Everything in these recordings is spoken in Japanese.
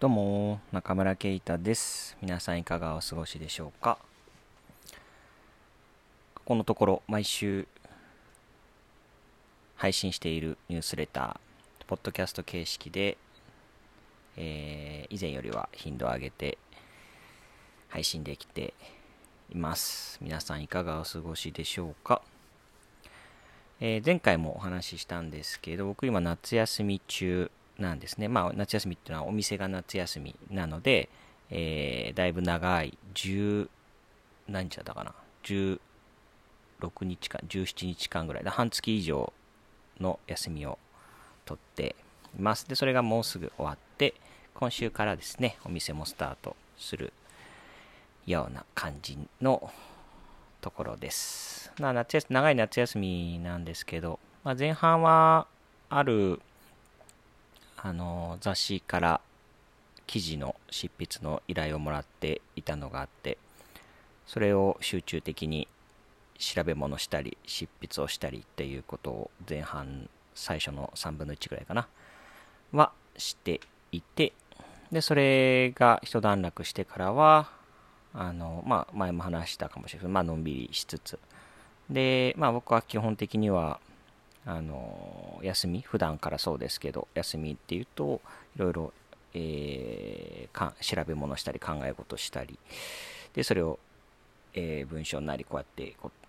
どうも、中村圭太です。皆さんいかがお過ごしでしょうか？ここのところ、毎週配信しているニュースレター、ポッドキャスト形式で、えー以前よりは頻度を上げて配信できています。皆さんいかがお過ごしでしょうか？えー前回もお話ししたんですけど、僕今夏休み中なんですね。まあ夏休みっていうのはお店が夏休みなので、えーだいぶ長い10、何日だったかな ?16 日間、17日間ぐらい、半月以上の休みを取っています。で、それがもうすぐ終わって、今週からですね、お店もスタートするような感じのところです。まあ夏休み長い夏休みなんですけど、まあ、前半はあるあの雑誌から記事の執筆の依頼をもらっていたのがあって、それを集中的に調べ物したり、執筆をしたりっていうことを前半最初の3分の1ぐらいかな、はしていて、で、それが一段落してからは、あの、まあ、前も話したかもしれないけど、まあ、のんびりしつつ、で、まあ、僕は基本的には、あの、休み、普段からそうですけど、休みっていうと、いろいろ、えか調べ物したり、考え事したり、で、それを、えー文章なり、こうやってこう、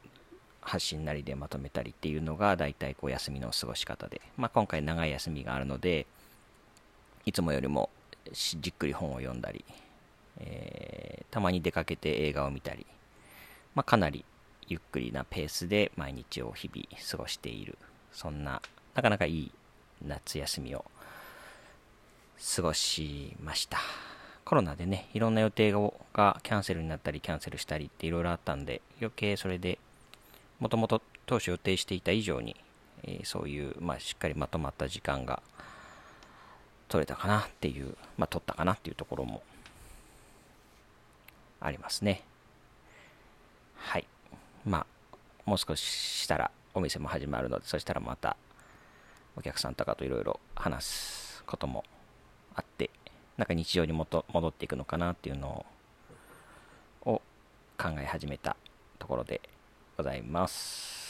発信なりでまとめたりっていうのが、大体こう、休みの過ごし方で、まあ、今回長い休みがあるので、いつもよりもじっくり本を読んだり、えーたまに出かけて映画を見たり、まあ、かなりゆっくりなペースで毎日を日々過ごしている。そんななかなかいい夏休みを過ごしましたコロナでねいろんな予定がキャンセルになったりキャンセルしたりっていろいろあったんで余計それでもともと当初予定していた以上に、えーそういう、まあ、しっかりまとまった時間が取れたかなっていう、まあ、取ったかなっていうところもありますね。はい。まあ、もう少ししたらお店も始まるので、そしたらまたお客さんとかといろいろ話すこともあって、なんか日常にもと戻っていくのかなっていうのを考え始めたところでございます。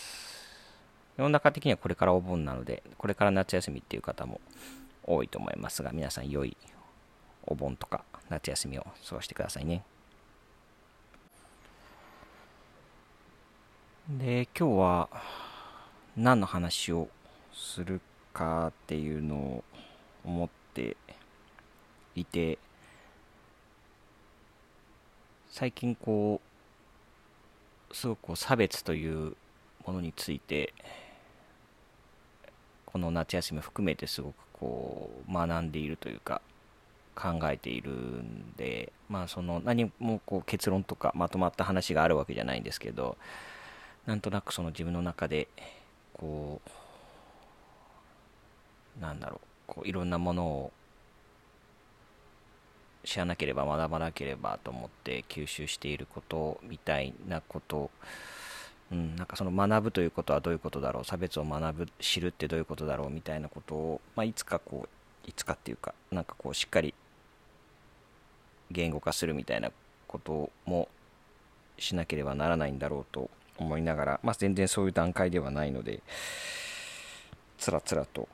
世の中的にはこれからお盆なので、これから夏休みっていう方も多いと思いますが、皆さん良いお盆とか夏休みを過ごしてくださいね。で、今日は何の話をするかっていうのを思っていて、最近こう、すごく差別というものについて、この夏休み含めてすごくこう学んでいるというか考えているんでまあその何もこう結論とかまとまった話があるわけじゃないんですけどなんとなくその自分の中でこうなんだろうこういろんなものを知らなければ学ばなければと思って吸収していることみたいなことうん、なんかその学ぶということはどういうことだろう差別を学ぶ知るってどういうことだろうみたいなことを、まあ、いつかこういつかっていうかなんかこうしっかり言語化するみたいなこともしなければならないんだろうと思いながら、まあ、全然そういう段階ではないのでつらつらと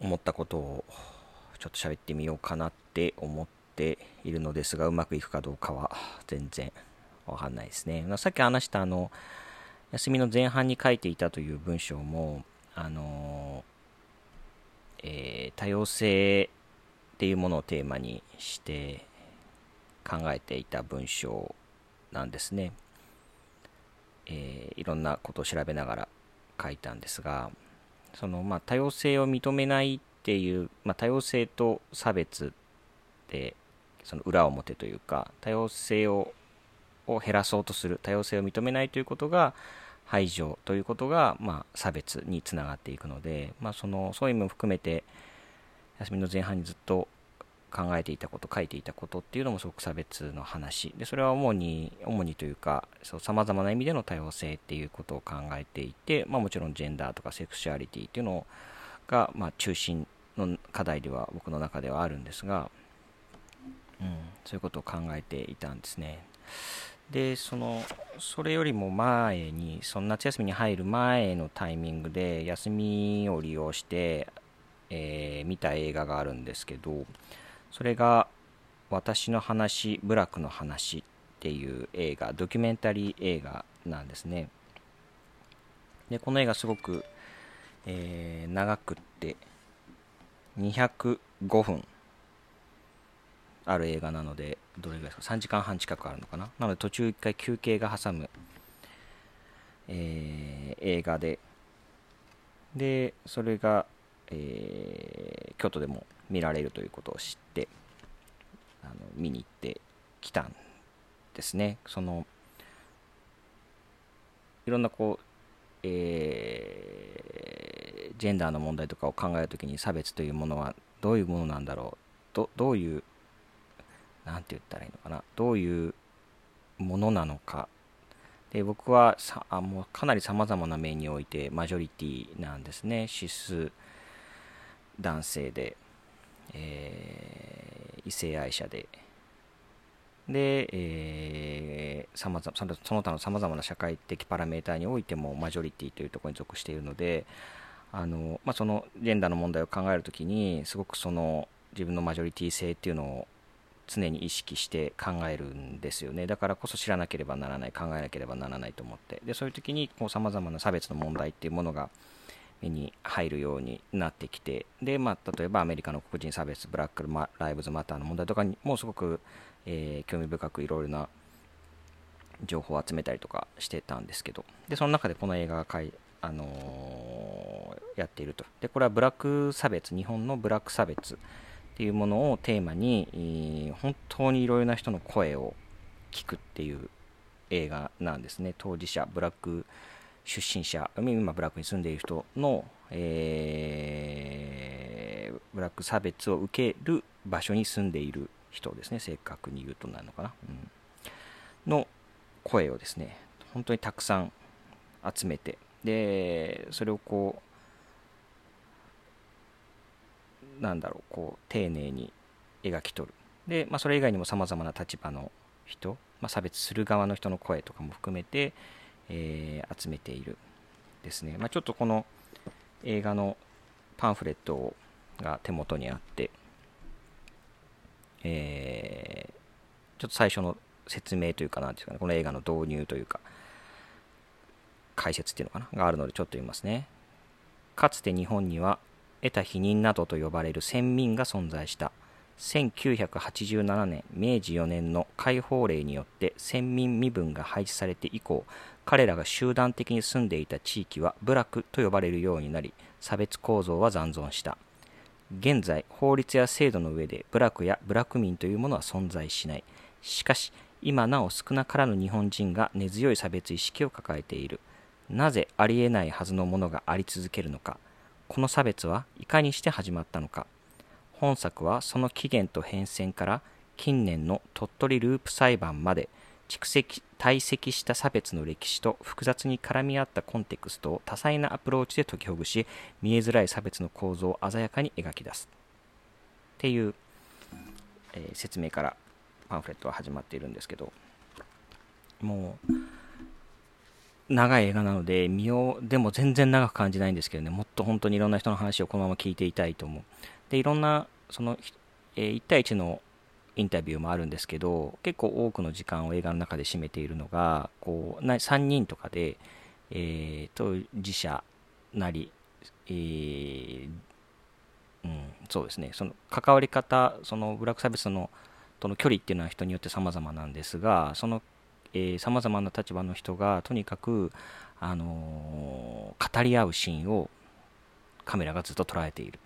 思ったことをちょっと喋ってみようかなって思っているのですがうまくいくかどうかは全然わかんないですね。さっき話したあの、休みの前半に書いていたという文章も、あの、えー多様性っていうものをテーマにして考えていた文章なんですね。えーいろんなことを調べながら書いたんですが、そのまあ多様性を認めないっていう、まあ、多様性と差別でその裏表というか多様性をを減らそうとする多様性を認めないということが排除ということが、まあ、差別につながっていくので、まあ、そのそういう意味も含めて休みの前半にずっと考えていたこと書いていたことっていうのもすごく差別の話でそれは主に主にというかさまざまな意味での多様性っていうことを考えていて、まあ、もちろんジェンダーとかセクシュアリティっていうのが、まあ、中心の課題では僕の中ではあるんですが、うん、そういうことを考えていたんですね。でそのそれよりも前にその夏休みに入る前のタイミングで休みを利用して、えー、見た映画があるんですけどそれが「私の話ブラックの話」っていう映画ドキュメンタリー映画なんですねでこの映画すごく、えー、長くって205分ある映画なので、どれぐらいですか、3時間半近くあるのかな？なので途中1回休憩が挟む、えー、映画で、で、それが、えー、京都でも見られるということを知って、あの見に行ってきたんですね。その、いろんなこう、えー、ジェンダーの問題とかを考えるときに差別というものはどういうものなんだろうどどういう何て言ったらいいのかなどういうものなのかで僕はさあもうかなりさまざまな面においてマジョリティなんですね指数男性で、えー、異性愛者で。で、えー、まざその他のさまざまな社会的パラメーターにおいてもマジョリティというところに属しているのであの、まあ、そのジェンダーの問題を考えるときにすごくその自分のマジョリティ性っていうのを常に意識して考えるんですよね。だからこそ知らなければならない考えなければならないと思って。でそういう時にさまざまな差別の問題っていうものがに入るようになってきてで、まあ、例えばアメリカの黒人差別ブラックライブズマターの問題とかにもすごく、えー、興味深くいろいろな情報を集めたりとかしてたんですけどでその中でこの映画がかい、あのー、やっていると。でこれはブラック差別日本のブラック差別っていうものをテーマに本当にいろいろな人の声を聞くっていう映画なんですね。当事者ブラック出身者今ブラックに住んでいる人の、えー、ブラック差別を受ける場所に住んでいる人ですね。正確に言うとなるのかな、うん、の声をですね本当にたくさん集めてでそれをこうなんだろうこう丁寧に描き取る。で、まあ、それ以外にもさまざまな立場の人、まあ、差別する側の人の声とかも含めて、えー、集めているですね、まあ、ちょっとこの映画のパンフレットが手元にあって、えー、ちょっと最初の説明というかなんですかねこの映画の導入というか解説っていうのかながあるのでちょっと言いますね。かつて日本には得た否認などと呼ばれる先民が存在した1987年明治4年の解放令によって先民身分が廃止されて以降彼らが集団的に住んでいた地域は部落と呼ばれるようになり差別構造は残存した。現在法律や制度の上で部落や部落民というものは存在しない。しかし今なお少なからぬ日本人が根強い差別意識を抱えている。なぜありえないはずのものがあり続けるのか。この差別はいかにして始まったのか。本作はその起源と変遷から近年の鳥取ループ裁判まで蓄積堆積した差別の歴史と複雑に絡み合ったコンテクストを多彩なアプローチで解きほぐし見えづらい差別の構造を鮮やかに描き出す。っていう、えー、説明からパンフレットは始まっているんですけどもう長い映画なので見ようでも全然長く感じないんですけどねもっと本当にいろんな人の話をこのまま聞いていたいと思う。でいろんなその、えー、1対1のインタビューもあるんですけど結構多くの時間を映画の中で占めているのがこう3人とかで、えー、当事者なり、えー、うん、そうですね。その関わり方そのブラック差別のとの距離っていうのは人によって様々なんですがそのさまざまな立場の人がとにかく、あのー、語り合うシーンをカメラがずっと捉えている。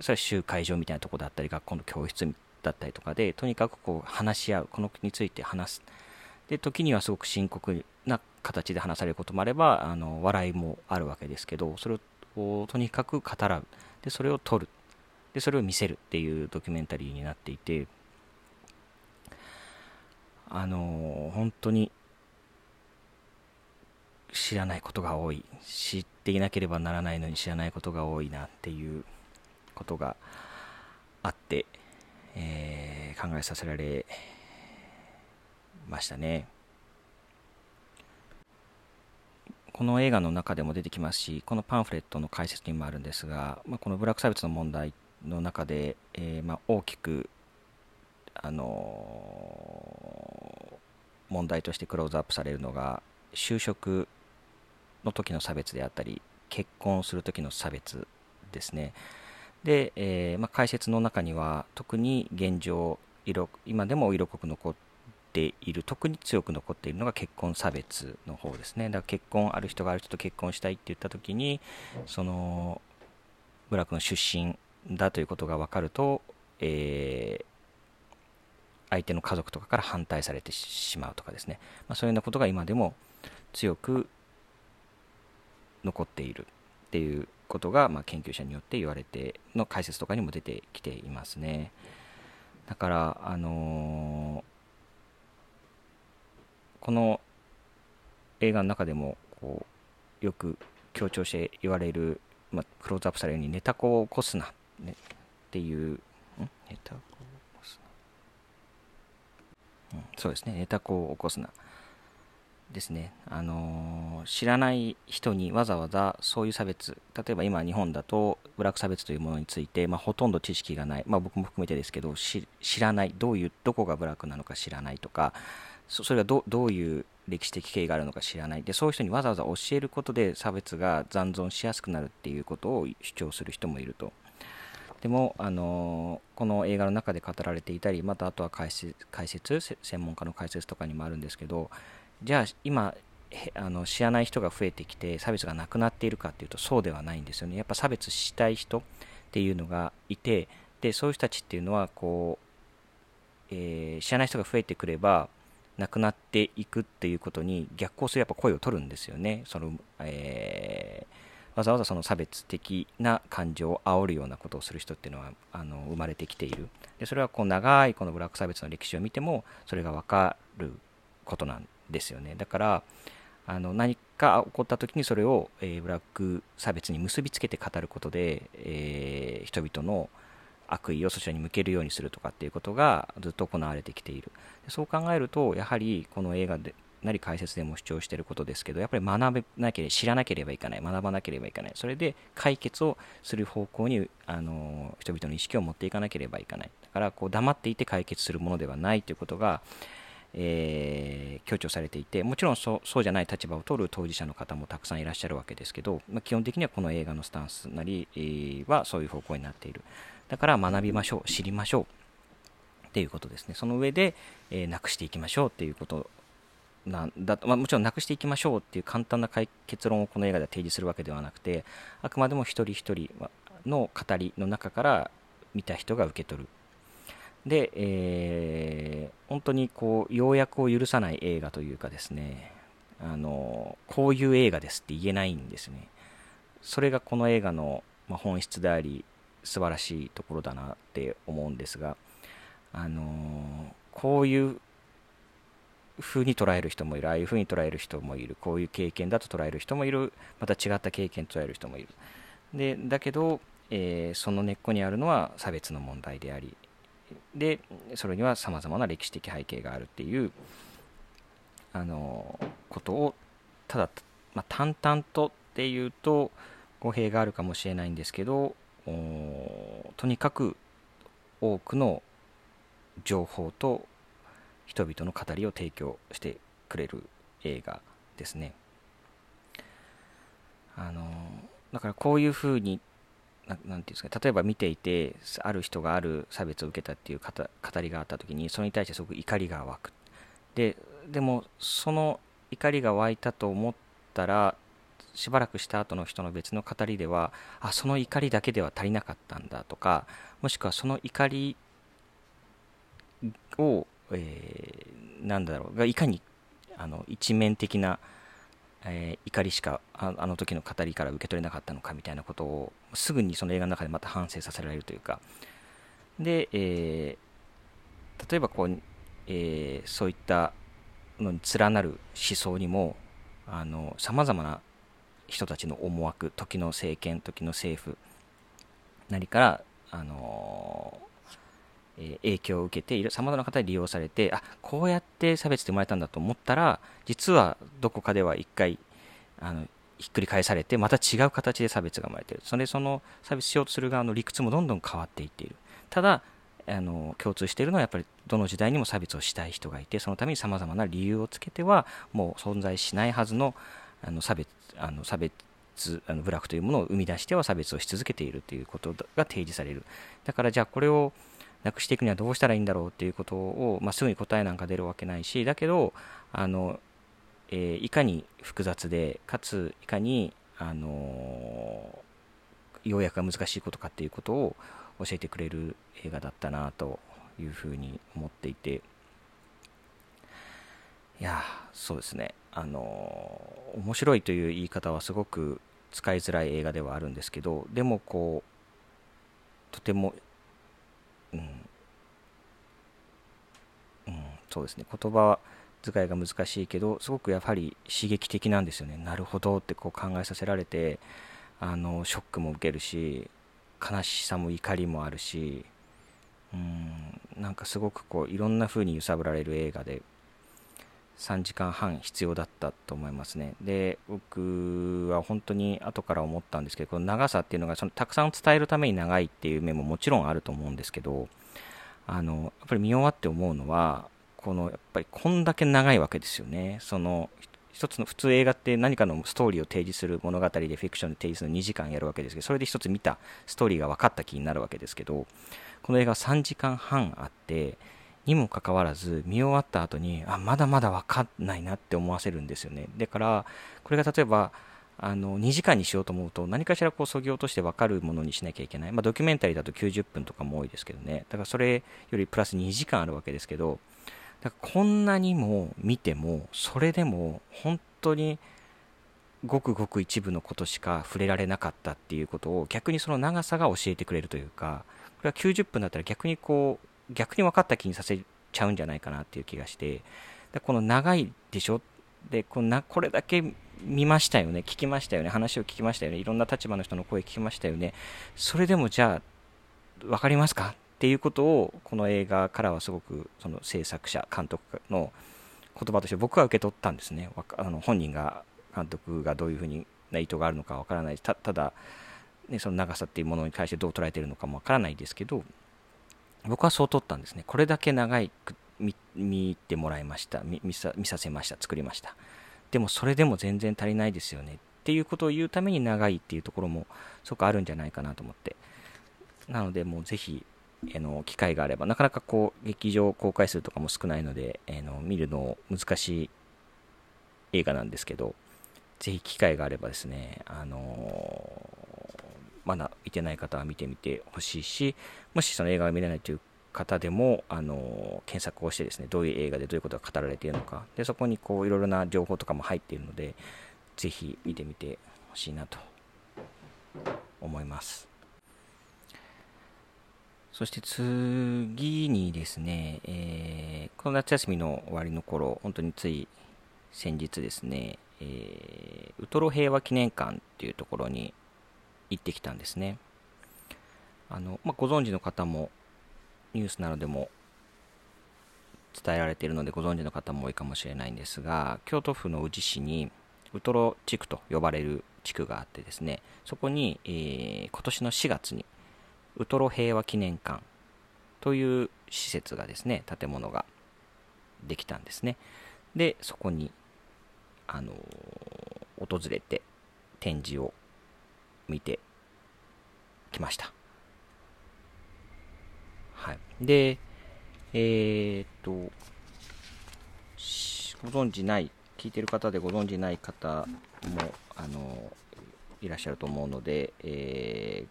それは集会場みたいなとこだったり学校の教室だったりとかでとにかくこう話し合うこのについて話す。で時にはすごく深刻な形で話されることもあればあの笑いもあるわけですけどそれをとにかく語らう。でそれを撮る。でそれを見せるっていうドキュメンタリーになっていて。あの本当に知らないことが多い。知っていなければならないのに知らないことが多いなっていうことがあって、えー、考えさせられましたね。この映画の中でも出てきますし、このパンフレットの解説にもあるんですが、まあ、このブラック差別の問題の中で、えー、まあ、大きく、あのー、問題としてクローズアップされるのが就職の時の差別であったり結婚する時の差別ですねで、えー、まあ、解説の中には特に現状色今でも色濃く残っている特に強く残っているのが結婚差別の方ですね。だから結婚ある人がある人と結婚したいって言った時にその部落の出身だということが分かると、えー、相手の家族とかから反対されてしまうとかですね、まあ、そういうようなことが今でも強く残っているっていうことが、まあ、研究者によって言われての解説とかにも出てきていますね。だからあのー、この映画の中でもこうよく強調して言われる、まあ、クローズアップされるようにネタコを起こすな、ね、っていう、ん？ネタコを起こすな、うん、そうですね。ネタコを起こすな。ですね、あのー、知らない人にわざわざそういう差別、例えば今、日本だとブラック差別というものについて、まあ、ほとんど知識がない、まあ、僕も含めてですけど知らない、どういう、どこがブラックなのか知らないとか、それがどどういう歴史的経緯があるのか知らない。で、そういう人にわざわざ教えることで差別が残存しやすくなるっていうことを主張する人もいると。でも、あのー、この映画の中で語られていたり、またあとは解説解説専門家の解説とかにもあるんですけど、じゃあ今あの知らない人が増えてきて差別がなくなっているかっていうとそうではないんですよね。やっぱ差別したい人っていうのがいてでそういう人たちっていうのはこう、えー、知らない人が増えてくればなくなっていくっていうことに逆行するやっぱ声を取るんですよね。その、えー、わざわざその差別的な感情を煽るようなことをする人っていうのはあの生まれてきている。でそれはこう長いこのブラック差別の歴史を見てもそれが分かることなんですよね。だからあの何か起こった時にそれを、えー、ブラック差別に結びつけて語ることで、えー、人々の悪意をそちらに向けるようにするとかっていうことがずっと行われてきている。そう考えるとやはりこの映画でなり解説でも主張していることですけどやっぱり学べなければ知らなければいけない。学ばなければいけない。それで解決をする方向にあの人々の意識を持っていかなければいけない。だからこう黙っていて解決するものではないということがえー、強調されていてもちろんそうじゃない立場を取る当事者の方もたくさんいらっしゃるわけですけど、まあ、基本的にはこの映画のスタンスなり、はそういう方向になっている。だから学びましょう知りましょうっていうことですね。その上で、えー、なくしていきましょうっていうことなんだ、まあ、もちろんなくしていきましょうっていう簡単な結論をこの映画では提示するわけではなくてあくまでも一人一人の語りの中から見た人が受け取る。で、えー、本当にこう要約を許さない映画というかですねあのこういう映画ですって言えないんですね。それがこの映画の、本質であり素晴らしいところだなって思うんですがあのこういう風に捉える人もいるああいう風に捉える人もいるこういう経験だと捉える人もいるまた違った経験と捉える人もいる。でだけど、えー、その根っこにあるのは差別の問題でありでそれにはさまざまな歴史的背景があるっていうあのことをただ、まあ、淡々とっていうと語弊があるかもしれないんですけどとにかく多くの情報と人々の語りを提供してくれる映画ですね。あのだからこういうふうになんていうんですか例えば見ていてある人がある差別を受けたっていう語りがあった時にそれに対してすごく怒りが湧く。ででもその怒りが湧いたと思ったらしばらくした後の人の別の語りではあその怒りだけでは足りなかったんだとかもしくはその怒りを、えー、なんだろうがいかにあの一面的なえー、怒りしかあの時の語りから受け取れなかったのかみたいなことをすぐにその映画の中でまた反省させられるというか。で、えー、例えばこう、えー、そういったのに連なる思想にもさまざまな人たちの思惑時の政権時の政府何からあのえ影響を受けてさまざまな方に利用されてあこうやって差別って生まれたんだと思ったら実はどこかでは一回あのひっくり返されてまた違う形で差別が生まれている。それその差別しようとする側の理屈もどんどん変わっていっている。ただあの共通しているのはやっぱりどの時代にも差別をしたい人がいてそのためにさまざまな理由をつけてはもう存在しないはずのあの差別あの差別あの部落というものを生み出しては差別をし続けているということが提示される。だからじゃあこれをなくしていくにはどうしたらいいんだろうっていうことを、まあ、すぐに答えなんか出るわけないしだけどあの、えー、いかに複雑でかついかに、あのー、要約が難しいことかっていうことを教えてくれる映画だったなというふうに思っていて。いやそうですね。あのー、面白いという言い方はすごく使いづらい映画ではあるんですけどでもこうとてもうん、うん、そうですね。言葉遣いが難しいけどすごくやはり刺激的なんですよね。なるほどってこう考えさせられてあのショックも受けるし悲しさも怒りもあるしうんなんかすごくこういろんな風に揺さぶられる映画で3時間半必要だったと思いますね。で、僕は本当に後から思ったんですけど、この長さっていうのがそのたくさん伝えるために長いっていう面ももちろんあると思うんですけど、あの、やっぱり見終わって思うのは、このやっぱりこんだけ長いわけですよね。その一つの普通映画って何かのストーリーを提示する物語でフィクションで提示するの2時間やるわけですけど、それで一つ見たストーリーが分かった気になるわけですけど、この映画は3時間半あって、にもかかわらず見終わった後にあまだまだ分かんないなって思わせるんですよね。だからこれが例えばあの2時間にしようと思うと何かしらこうそぎ落として分かるものにしなきゃいけない、まあ、ドキュメンタリーだと90分とかも多いですけどね。だからそれよりプラス2時間あるわけですけどだからこんなにも見てもそれでも本当にごくごく一部のことしか触れられなかったっていうことを逆にその長さが教えてくれるというかこれは90分だったら逆にこう逆に分かった気にさせちゃうんじゃないかなっていう気がして。でこの長いでしょ？でこなこれだけ見ましたよね？聞きましたよね？話を聞きましたよね？いろんな立場の人の声聞きましたよね？それでもじゃあ分かりますか？っていうことをこの映画からはすごくその制作者監督の言葉として僕は受け取ったんですね。あの本人が監督がどういうふうにな意図があるのかわからない。たただ、ね、その長さっていうものに対してどう捉えているのかもわからないですけど。僕はそう取ったんですね。これだけ長い見てもらいました。見さ見させました。作りました。でもそれでも全然足りないですよね。っていうことを言うために長いっていうところもすごくあるんじゃないかなと思って。なのでもうぜひあの機会があればなかなかこう劇場公開数とかも少ないので、えの見るの難しい映画なんですけどぜひ機会があればですねあのまだ見てない方は見てみてほしいし、もしその映画が見れないという方でも、あの検索をしてですね、どういう映画でどういうことが語られているのか、でそこにこういろいろな情報とかも入っているので、ぜひ見てみてほしいなと思います。そして次にですね、えー、この夏休みの終わりの頃、本当につい先日ですね、えー、ウトロ平和記念館っていうところに行ってきたんですね。あのまあ、ご存知の方もニュースなどでも伝えられているのでご存知の方も多いかもしれないんですが京都府の宇治市にウトロ地区と呼ばれる地区があってですねそこに、えー、今年の4月にウトロ平和記念館という施設がですね建物ができたんですねでそこにあのー、訪れて展示を見てきました。はい。で、えー、っと、ご存知ない、聞いてる方でご存知ない方も、あの、いらっしゃると思うので、えー、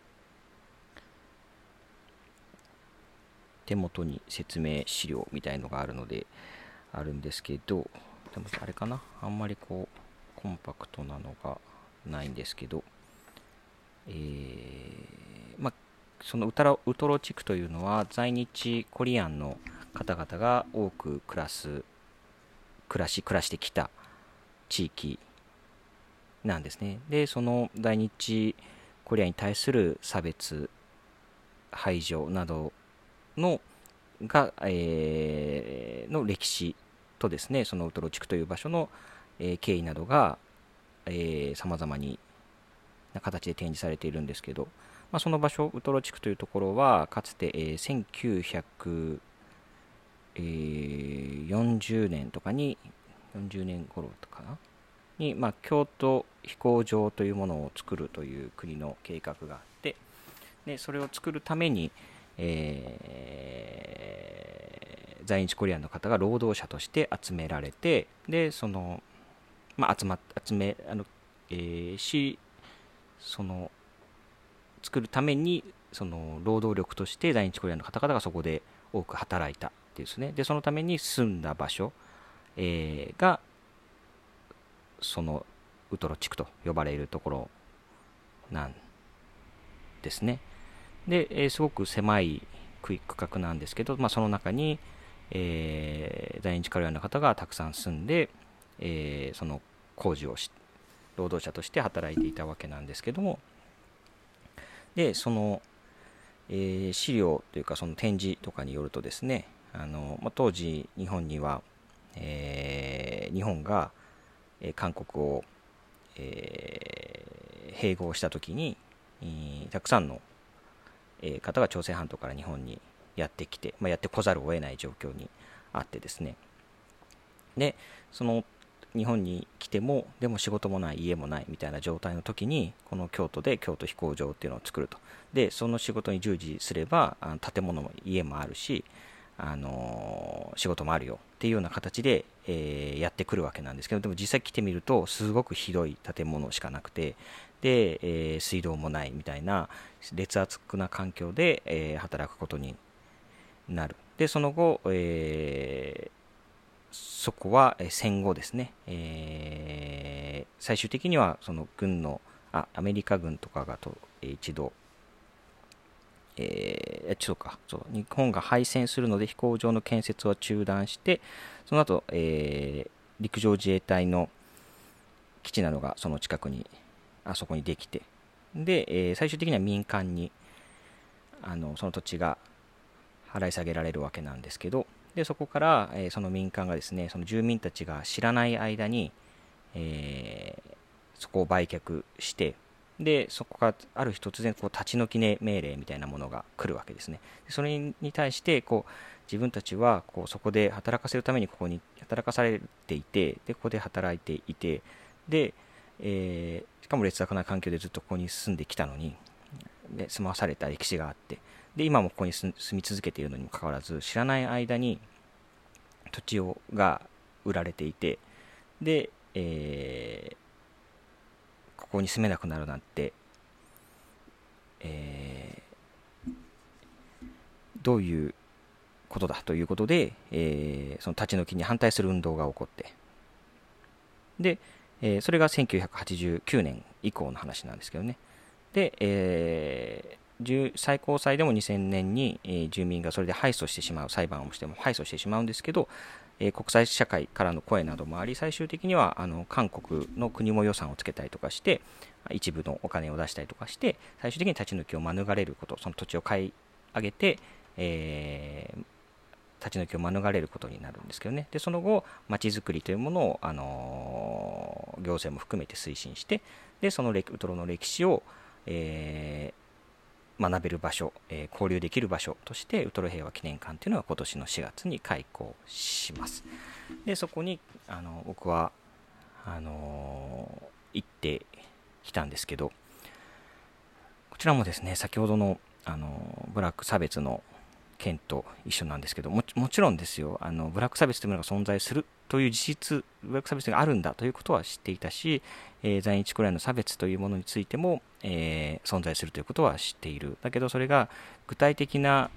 手元に説明資料みたいのがあるので、あるんですけど、でもあれかな？あんまりこう、コンパクトなのがないんですけど、えー、まあ、そのウタウトロ地区というのは在日コリアンの方々が多く暮らす暮らし暮らしてきた地域なんですね。でその在日コリアンに対する差別排除などの、が、えー、の歴史とですねそのウトロ地区という場所の、えー、経緯などがさまざまにな形で展示されているんですけど、まあ、その場所ウトロ地区というところはかつて、えー、1940年とかに40年頃とかなに、まあ、京都飛行場というものを作るという国の計画があってでそれを作るために、えー、在日コリアンの方が労働者として集められてでその、まあ、集ま集めあの、えー、しその作るためにその労働力として在日コリアンの方々がそこで多く働いたですねでそのために住んだ場所、えー、がそのウトロ地区と呼ばれるところなんですね。で、えー、すごく狭い区画なんですけど、まあ、その中に、えー、在日カレアンの方がたくさん住んで、えー、その工事をし労働者として働いていたわけなんですけどもでその、えー、資料というかその展示とかによるとですねあの、まあ、当時日本には、えー、日本がえ韓国を、えー、併合した時に、たくさんの、え方が朝鮮半島から日本にやってきて、まあ、やってこざるを得ない状況にあってですね。でその日本に来てもでも仕事もない家もないみたいな状態の時にこの京都で京都飛行場っていうのを作ると。でその仕事に従事すればあの建物も家もあるしあの仕事もあるよっていうような形で、えー、やってくるわけなんですけどでも実際来てみるとすごくひどい建物しかなくてで、えー、水道もないみたいな劣悪な環境で、えー、働くことになる。でその後、えそこは戦後ですね、え最終的にはその軍のあアメリカ軍とかがと一度えー、ちょっとか。そう日本が敗戦するので飛行場の建設は中断してその後、えー、陸上自衛隊の基地などがその近くにあそこにできてで、えー、最終的には民間にあのその土地が払い下げられるわけなんですけどでそこから、えー、その民間がですねその住民たちが知らない間に、えー、そこを売却してでそこからある日突然こう立ち退きね命令みたいなものが来るわけですね。それに対してこう自分たちはこうそこで働かせるためにここに働かされていてでここで働いていてで、えー、しかも劣悪な環境でずっとここに住んできたのにで住まわされた歴史があってで今もここに住み続けているのにもかかわらず知らない間に土地をが売られていてで、えーここに住めなくなるなんて、えー、どういうことだということで、えー、その立ち退きに反対する運動が起こってで、えー、それが1989年以降の話なんですけどね。で、えー、最高裁でも2000年に、えー、住民がそれで敗訴してしまう裁判をしても敗訴してしまうんですけど、え国際社会からの声などもあり最終的にはあの韓国の国も予算をつけたりとかして一部のお金を出したりとかして最終的に立ち退きを免れることその土地を買い上げて、えー、立ち退きを免れることになるんですけどね。でその後まちづくりというものを、あの行政も含めて推進してでそのウトロの歴史を、えー学べる場所、えー、交流できる場所としてウトロ平和記念館というのは今年の4月に開校します。でそこにあの僕はあのー、行ってきたんですけどこちらもですね先ほどのあのブラック差別の件と一緒なんですけどももちろんですよあのブラック差別というものが存在するという事実ブラック差別があるんだということは知っていたし、えー、在日コリアの差別というものについても、えー、存在するということは知っている。だけどそれが具体的な、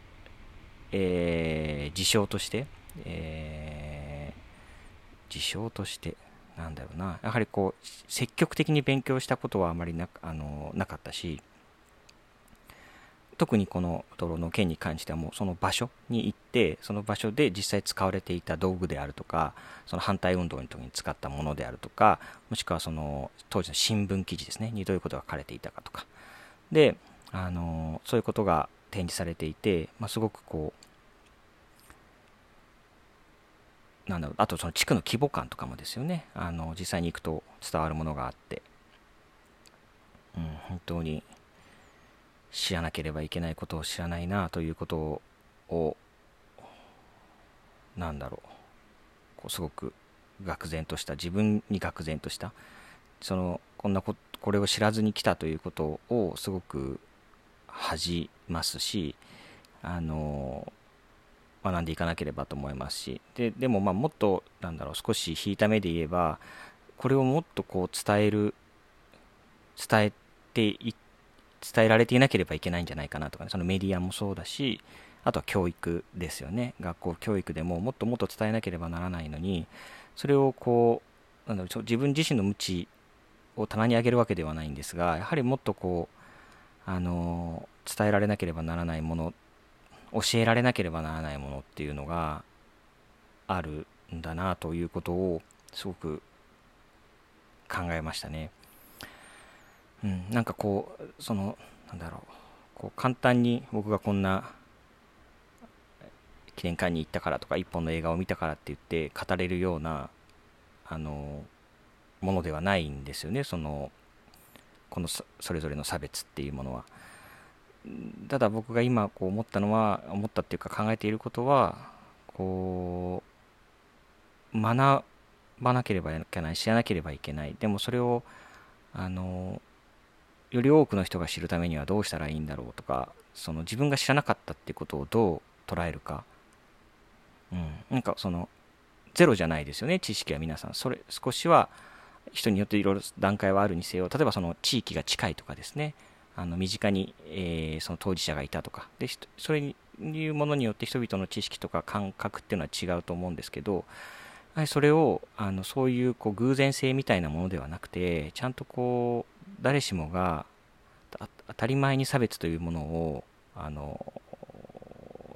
えー、事象として、えー、事象として、なんだろうな、やはりこう、積極的に勉強したことはあまりなあのなかったし、特にこの泥の件に関してはもうその場所に行ってその場所で実際使われていた道具であるとかその反対運動の時に使ったものであるとかもしくはその当時の新聞記事ですねにどういうことが書かれていたかとか。であのそういうことが展示されていて、まあ、すごくこうなんだろうあとその地区の規模感とかもですよね。あの実際に行くと伝わるものがあって、うん、本当に知らなければいけないことを知らないなということをなんだろう。こうすごく愕然とした自分に愕然としたそのこんなここれを知らずに来たということをすごく恥じますしあの学んでいかなければと思いますし。ででもまあもっとなんだろう少し引いた目で言えばこれをもっとこう伝える伝えていって伝えられていなければいけないんじゃないかなとかねそのメディアもそうだしあとは教育ですよね学校教育でももっともっと伝えなければならないのにそれをこうなんだろう自分自身の無知を棚に上げるわけではないんですがやはりもっとこうあの伝えられなければならないもの教えられなければならないものっていうのがあるんだなということをすごく考えましたね。うん、なんかこうそのなんだろう。こう簡単に僕がこんな記念館に行ったからとか一本の映画を見たからって言って語れるようなあのものではないんですよね。そのこのそれぞれの差別っていうものは。ただ僕が今こう思ったのは思ったっていうか考えていることはこう学ばなければいけない知らなければいけない。でもそれをあのより多くの人が知るためにはどうしたらいいんだろうとかその自分が知らなかったってことをどう捉えるか、うん、なんかそのゼロじゃないですよね知識は皆さん。それ少しは人によっていろいろ段階はあるにせよ。例えばその地域が近いとかですね。あの身近に、えー、その当事者がいたとか。でそれにいうものによって人々の知識とか感覚っていうのは違うと思うんですけどそれをあのそういうこう偶然性みたいなものではなくてちゃんとこう誰しもが当たり前に差別というものをあの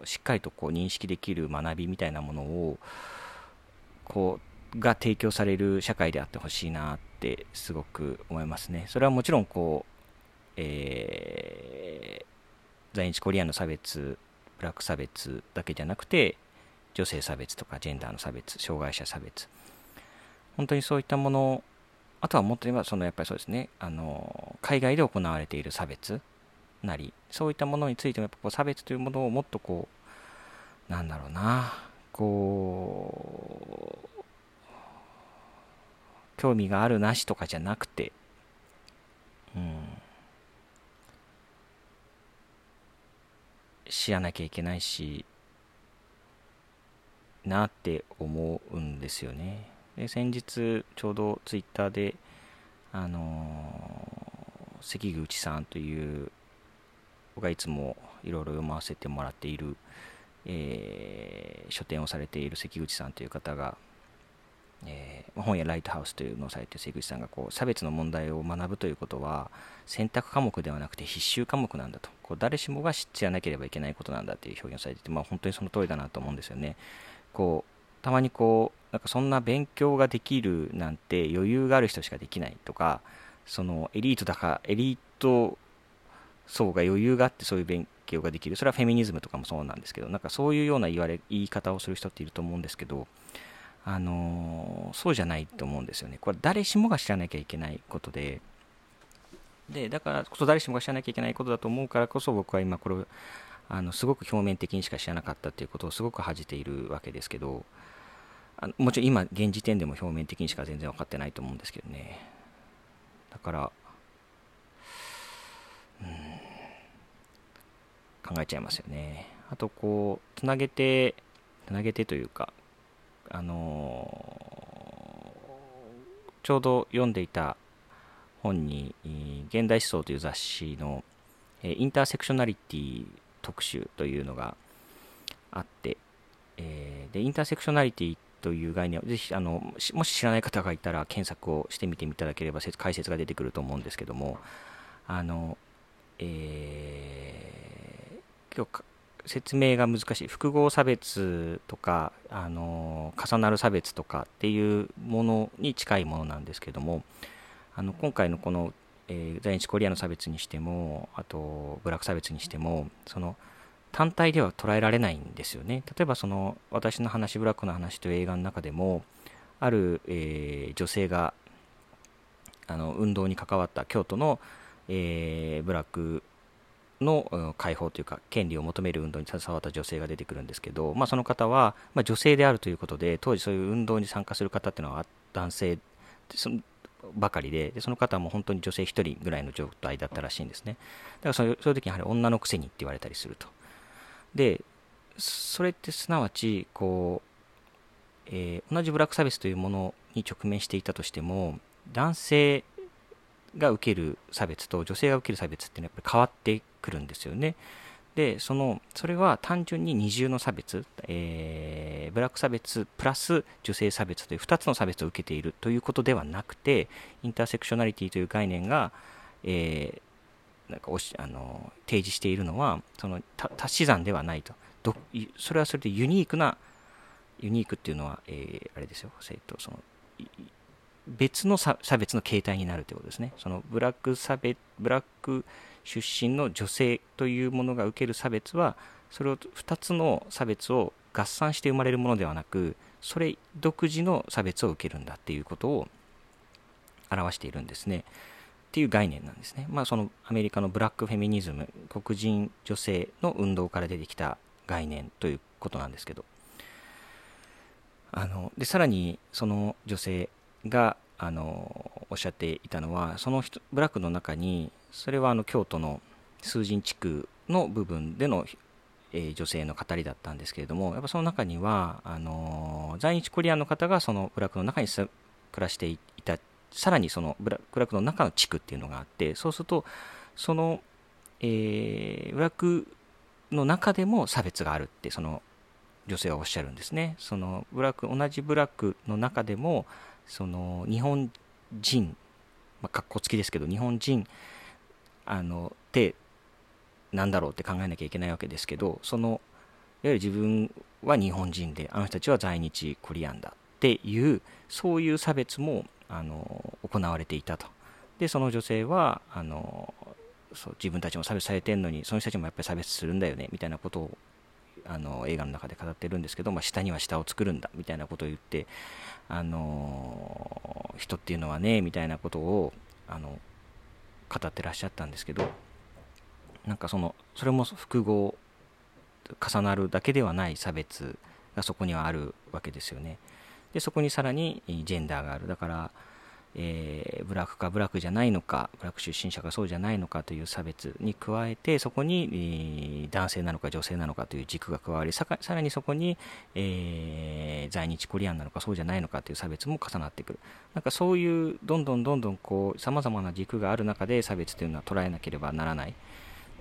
しっかりとこう認識できる学びみたいなものをこうが提供される社会であってほしいなってすごく思いますね。それはもちろんこう、えー、在日コリアンの差別ブラック差別だけじゃなくて女性差別とかジェンダーの差別障害者差別本当にそういったものあとはもっと言えば、そのやっぱりそうですね、あの、海外で行われている差別なり、そういったものについても、やっぱこう差別というものをもっとこう、なんだろうな、こう、興味があるなしとかじゃなくて、うん、知らなきゃいけないし、なって思うんですよね。で先日ちょうどツイッターであのー、関口さんという僕がいつもいろいろ読ませてもらっている、えー、書店をされている関口さんという方が、えー、本やライトハウスというのをされている関口さんがこう差別の問題を学ぶということは選択科目ではなくて必修科目なんだとこう誰しもが知ってやらなければいけないことなんだという表現をされていて、まあ、本当にその通りだなと思うんですよね。こうたまにこうなんかそんな勉強ができるなんて余裕がある人しかできないとかそのエリートだかエリート層が余裕があってそういう勉強ができる。それはフェミニズムとかもそうなんですけどなんかそういうような言われ言い方をする人っていると思うんですけどあのそうじゃないと思うんですよね。これ誰しもが知らなきゃいけないことで。でだからこそ誰しもが知らなきゃいけないことだと思うからこそ僕は今これあのすごく表面的にしか知らなかったっていうことをすごく恥じているわけですけどあのもちろん今現時点でも表面的にしか全然分かってないと思うんですけどね。だからうん考えちゃいますよね。あとこうつなげてつなげてというかあのー、ちょうど読んでいた本に「現代思想」という雑誌のインターセクショナリティ特集というのがあって、えー、でインターセクショナリティってという概念をぜひあのもし知らない方がいたら検索をしてみていただければ解説が出てくると思うんですけどもあの、えー、今日説明が難しい。複合差別とかあの重なる差別とかっていうものに近いものなんですけどもあの今回のこの、えー、在日コリアの差別にしてもあとブラック差別にしてもその単体では捉えられないんですよね。例えばその私の話、ブラックの話という映画の中でも、ある、えー、女性があの運動に関わった京都の、えー、ブラックの解放というか権利を求める運動に携わった女性が出てくるんですけど、まあ、その方は、まあ、女性であるということで当時そういう運動に参加する方っていうのは男性ばかりででその方も本当に女性1人ぐらいの状態だったらしいんですねだからそそういう時にやはり女のくせにって言われたりするとでそれってすなわちこう、えー、同じブラック差別というものに直面していたとしても男性が受ける差別と女性が受ける差別っていうのはやっぱり変わってくるんですよね。で、その、それは単純に二重の差別、えー、ブラック差別プラス女性差別という2つの差別を受けているということではなくて、インターセクショナリティという概念が、えー、なんかおしあの提示しているのは、その足し算ではないと。どそれはそれでユニークな、ユニークっていうのは、えー、あれですよ、えっと、その別の差別の形態になるということですね。そのブラック差別、ブラック出身の女性というものが受ける差別は、それを2つの差別を合算して生まれるものではなく、それ独自の差別を受けるんだっていうことを表しているんですね。っていう概念なんですね。まあそのアメリカのブラックフェミニズム、黒人女性の運動から出てきた概念ということなんですけど。あのでさらにその女性があのおっしゃっていたのはその人ブラックの中にそれはあの京都の数人地区の部分での、えー、女性の語りだったんですけれどもやっぱその中にはあの在日コリアンの方がそのブラックの中に暮らしていたさらにそのブラックの中の地区っていうのがあってそうするとその、えー、ブラックの中でも差別があるってその女性はおっしゃるんですね。そのブラック同じブラックの中でもその日本人、まあ、かっこつきですけど日本人あのってなんだろうって考えなきゃいけないわけですけどそのいわゆる自分は日本人であの人たちは在日コリアンだっていうそういう差別もあの行われていたと。でその女性はあのそう自分たちも差別されてるのにその人たちもやっぱり差別するんだよねみたいなことをあの映画の中で語ってるんですけど、まあ、下には下を作るんだみたいなことを言ってあの人っていうのはねみたいなことをあの語ってらっしゃったんですけどなんかそのそれも複合重なるだけではない差別がそこにはあるわけですよね。でそこにさらにジェンダーがある。だからえー、ブラックかブラックじゃないのかブラック出身者がそうじゃないのかという差別に加えてそこに、えー、男性なのか女性なのかという軸が加わりさらにそこに、えー、在日コリアンなのかそうじゃないのかという差別も重なってくる。なんかそういうどんどんどんどんこう様々な軸がある中で差別というのは捉えなければならない。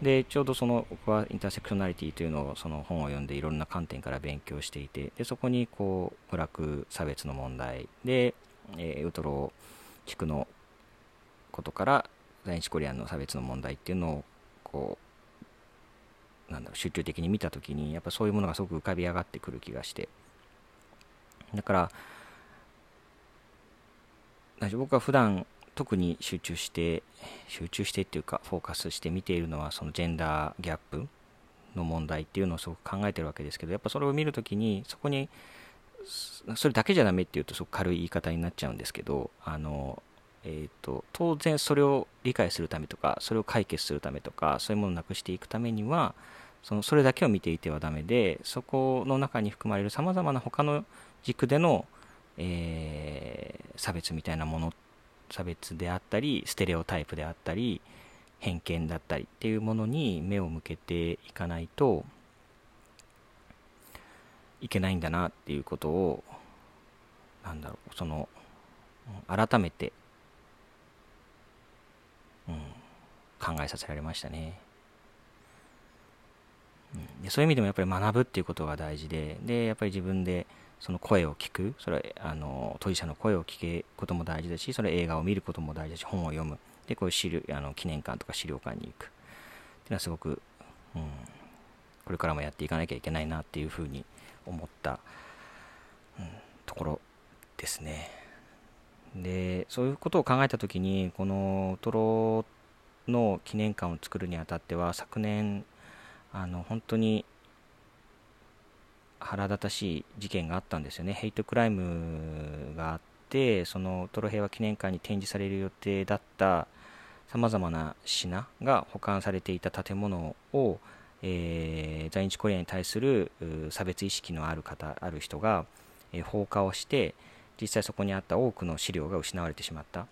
でちょうどその僕はインターセクショナリティというのをその本を読んでいろんな観点から勉強していてでそこにこうブラック差別の問題で、えー、ウトロ地区のことから在日コリアンの差別の問題っていうのをこうなんだろう集中的に見た時にやっぱそういうものがすごく浮かび上がってくる気がして。だから僕は普段特に集中して集中してっていうかフォーカスして見ているのはそのジェンダーギャップの問題っていうのをすごく考えてるわけですけどやっぱそれを見るときにそこにそれだけじゃダメっていうとすごく軽い言い方になっちゃうんですけどあの、えーと、当然それを理解するためとかそれを解決するためとかそういうものをなくしていくためにはそのそれだけを見ていてはダメでそこの中に含まれるさまざまな他の軸での、えー、差別みたいなものっ差別であったりステレオタイプであったり偏見だったりっていうものに目を向けていかないといけないんだなっていうことをなんだろうその改めて、うん、考えさせられましたね、うん、でそういう意味でもやっぱり学ぶっていうことが大事ででやっぱり自分でその声を聞く。それあの当事者の声を聞くことも大事だしそれ映画を見ることも大事だし本を読む。でこういう資料あの記念館とか資料館に行く。っていうのはすごく、うん、これからもやっていかなきゃいけないなっていうふうに思った、うん、ところですね。でそういうことを考えた時にこのトロの記念館を作るにあたっては昨年あの本当に腹立たしい事件があったんですよね。ヘイトクライムがあって、そのトロ平和記念館に展示される予定だったさまざまな品が保管されていた建物を、えー、在日コリアに対する差別意識のある方、ある人が、えー、放火をして、実際そこにあった多くの資料が失われてしまった。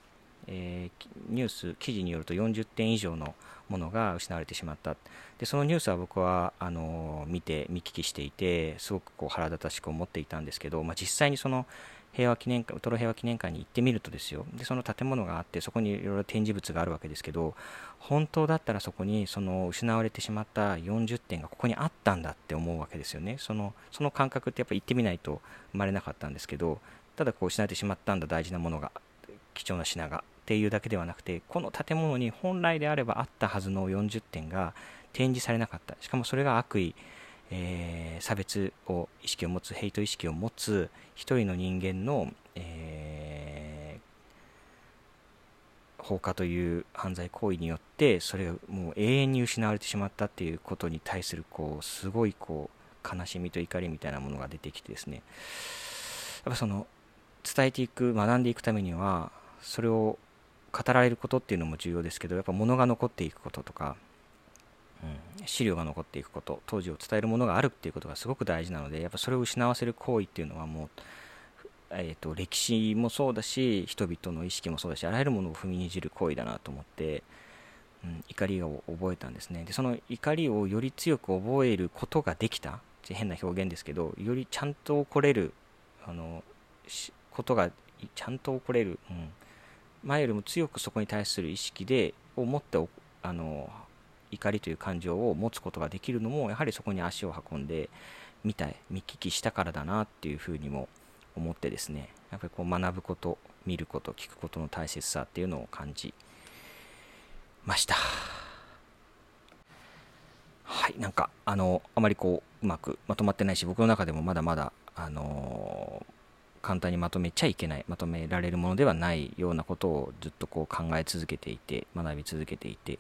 えー、ニュース、記事によると40点以上のものが失われてしまった。でそのニュースは僕はあの見て見聞きしていてすごくこう腹立たしく思っていたんですけど、まあ、実際にその平和記念館ウトロ平和記念館に行ってみるとですよ。でその建物があってそこにいろいろ展示物があるわけですけど本当だったらそこにその失われてしまった40点がここにあったんだって思うわけですよね。そのその感覚ってやっぱ行ってみないと生まれなかったんですけどただこう失われてしまったんだ大事なものが貴重な品が。っていうだけではなくてこの建物に本来であればあったはずの40点が展示されなかった。しかもそれが悪意、えー、差別を意識を持つヘイト意識を持つ一人の人間の、えー、放火という犯罪行為によってそれがもう永遠に失われてしまったっていうことに対するこうすごいこう悲しみと怒りみたいなものが出てきてですね。やっぱその伝えていく学んでいくためにはそれを語られることっていうのも重要ですけどやっぱ物が残っていくこととか、うん、資料が残っていくこと当時を伝えるものがあるっていうことがすごく大事なのでやっぱそれを失わせる行為っていうのはもう、えーと、歴史もそうだし人々の意識もそうだしあらゆるものを踏みにじる行為だなと思って、うん、怒りを覚えたんですね。でその怒りをより強く覚えることができた。変な表現ですけどよりちゃんと起これるあのことがちゃんと起これる、うん前よりも強くそこに対する意識でを持ってあの怒りという感情を持つことができるのもやはりそこに足を運んで見たい見聞きしたからだなっていうふうにも思ってですねやっぱりこう学ぶこと見ること聞くことの大切さっていうのを感じました。はいなんかあのあまりこううまくまとまってないし僕の中でもまだまだあの簡単にまとめちゃいけないまとめられるものではないようなことをずっとこう考え続けていて学び続けていて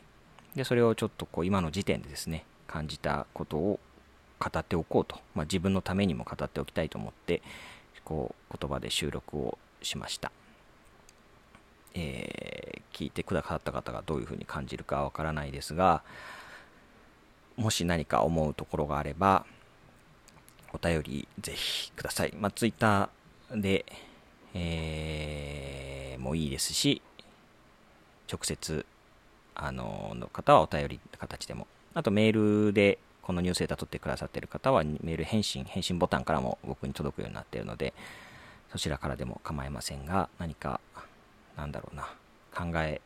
でそれをちょっとこう今の時点でですね感じたことを語っておこうと、まあ、自分のためにも語っておきたいと思ってこう言葉で収録をしました、えー、聞いてくださった方がどういうふうに感じるかわからないですがもし何か思うところがあればお便りぜひください。まあ、Twitter で、えー、もいいですし、直接、あの、の方はお便り形でも、あとメールでこのニュースデータ取ってくださっている方は、メール返信、返信ボタンからも僕に届くようになっているので、そちらからでも構いませんが、何か、なんだろうな、考え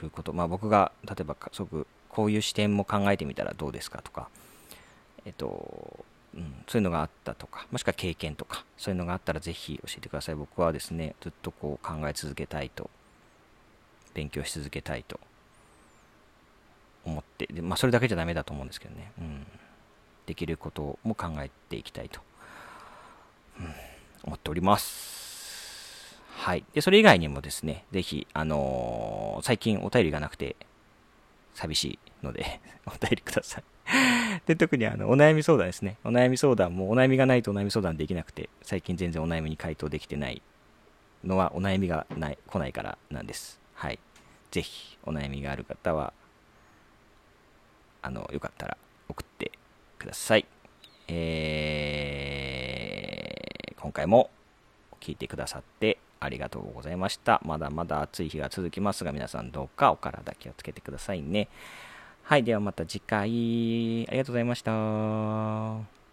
ること、まあ僕が、例えば、すごくこういう視点も考えてみたらどうですかとか、えっと、うん、そういうのがあったとか、もしくは経験とか、そういうのがあったらぜひ教えてください。僕はですね、ずっとこう考え続けたいと、勉強し続けたいと思って、でまあ、それだけじゃダメだと思うんですけどね、うん、できることも考えていきたいと、うん、思っております。はい。で、それ以外にもですね、ぜひ、あのー、最近お便りがなくて寂しいので お便りくださいで、特にあの、お悩み相談ですね。お悩み相談も、お悩みがないとお悩み相談できなくて、最近全然お悩みに回答できてないのは、お悩みがない、来ないからなんです。はい。ぜひ、お悩みがある方は、あの、よかったら送ってください。えー、今回も聞いてくださってありがとうございました。まだまだ暑い日が続きますが、皆さんどうかお体気をつけてくださいね。はい、ではまた次回、ありがとうございました。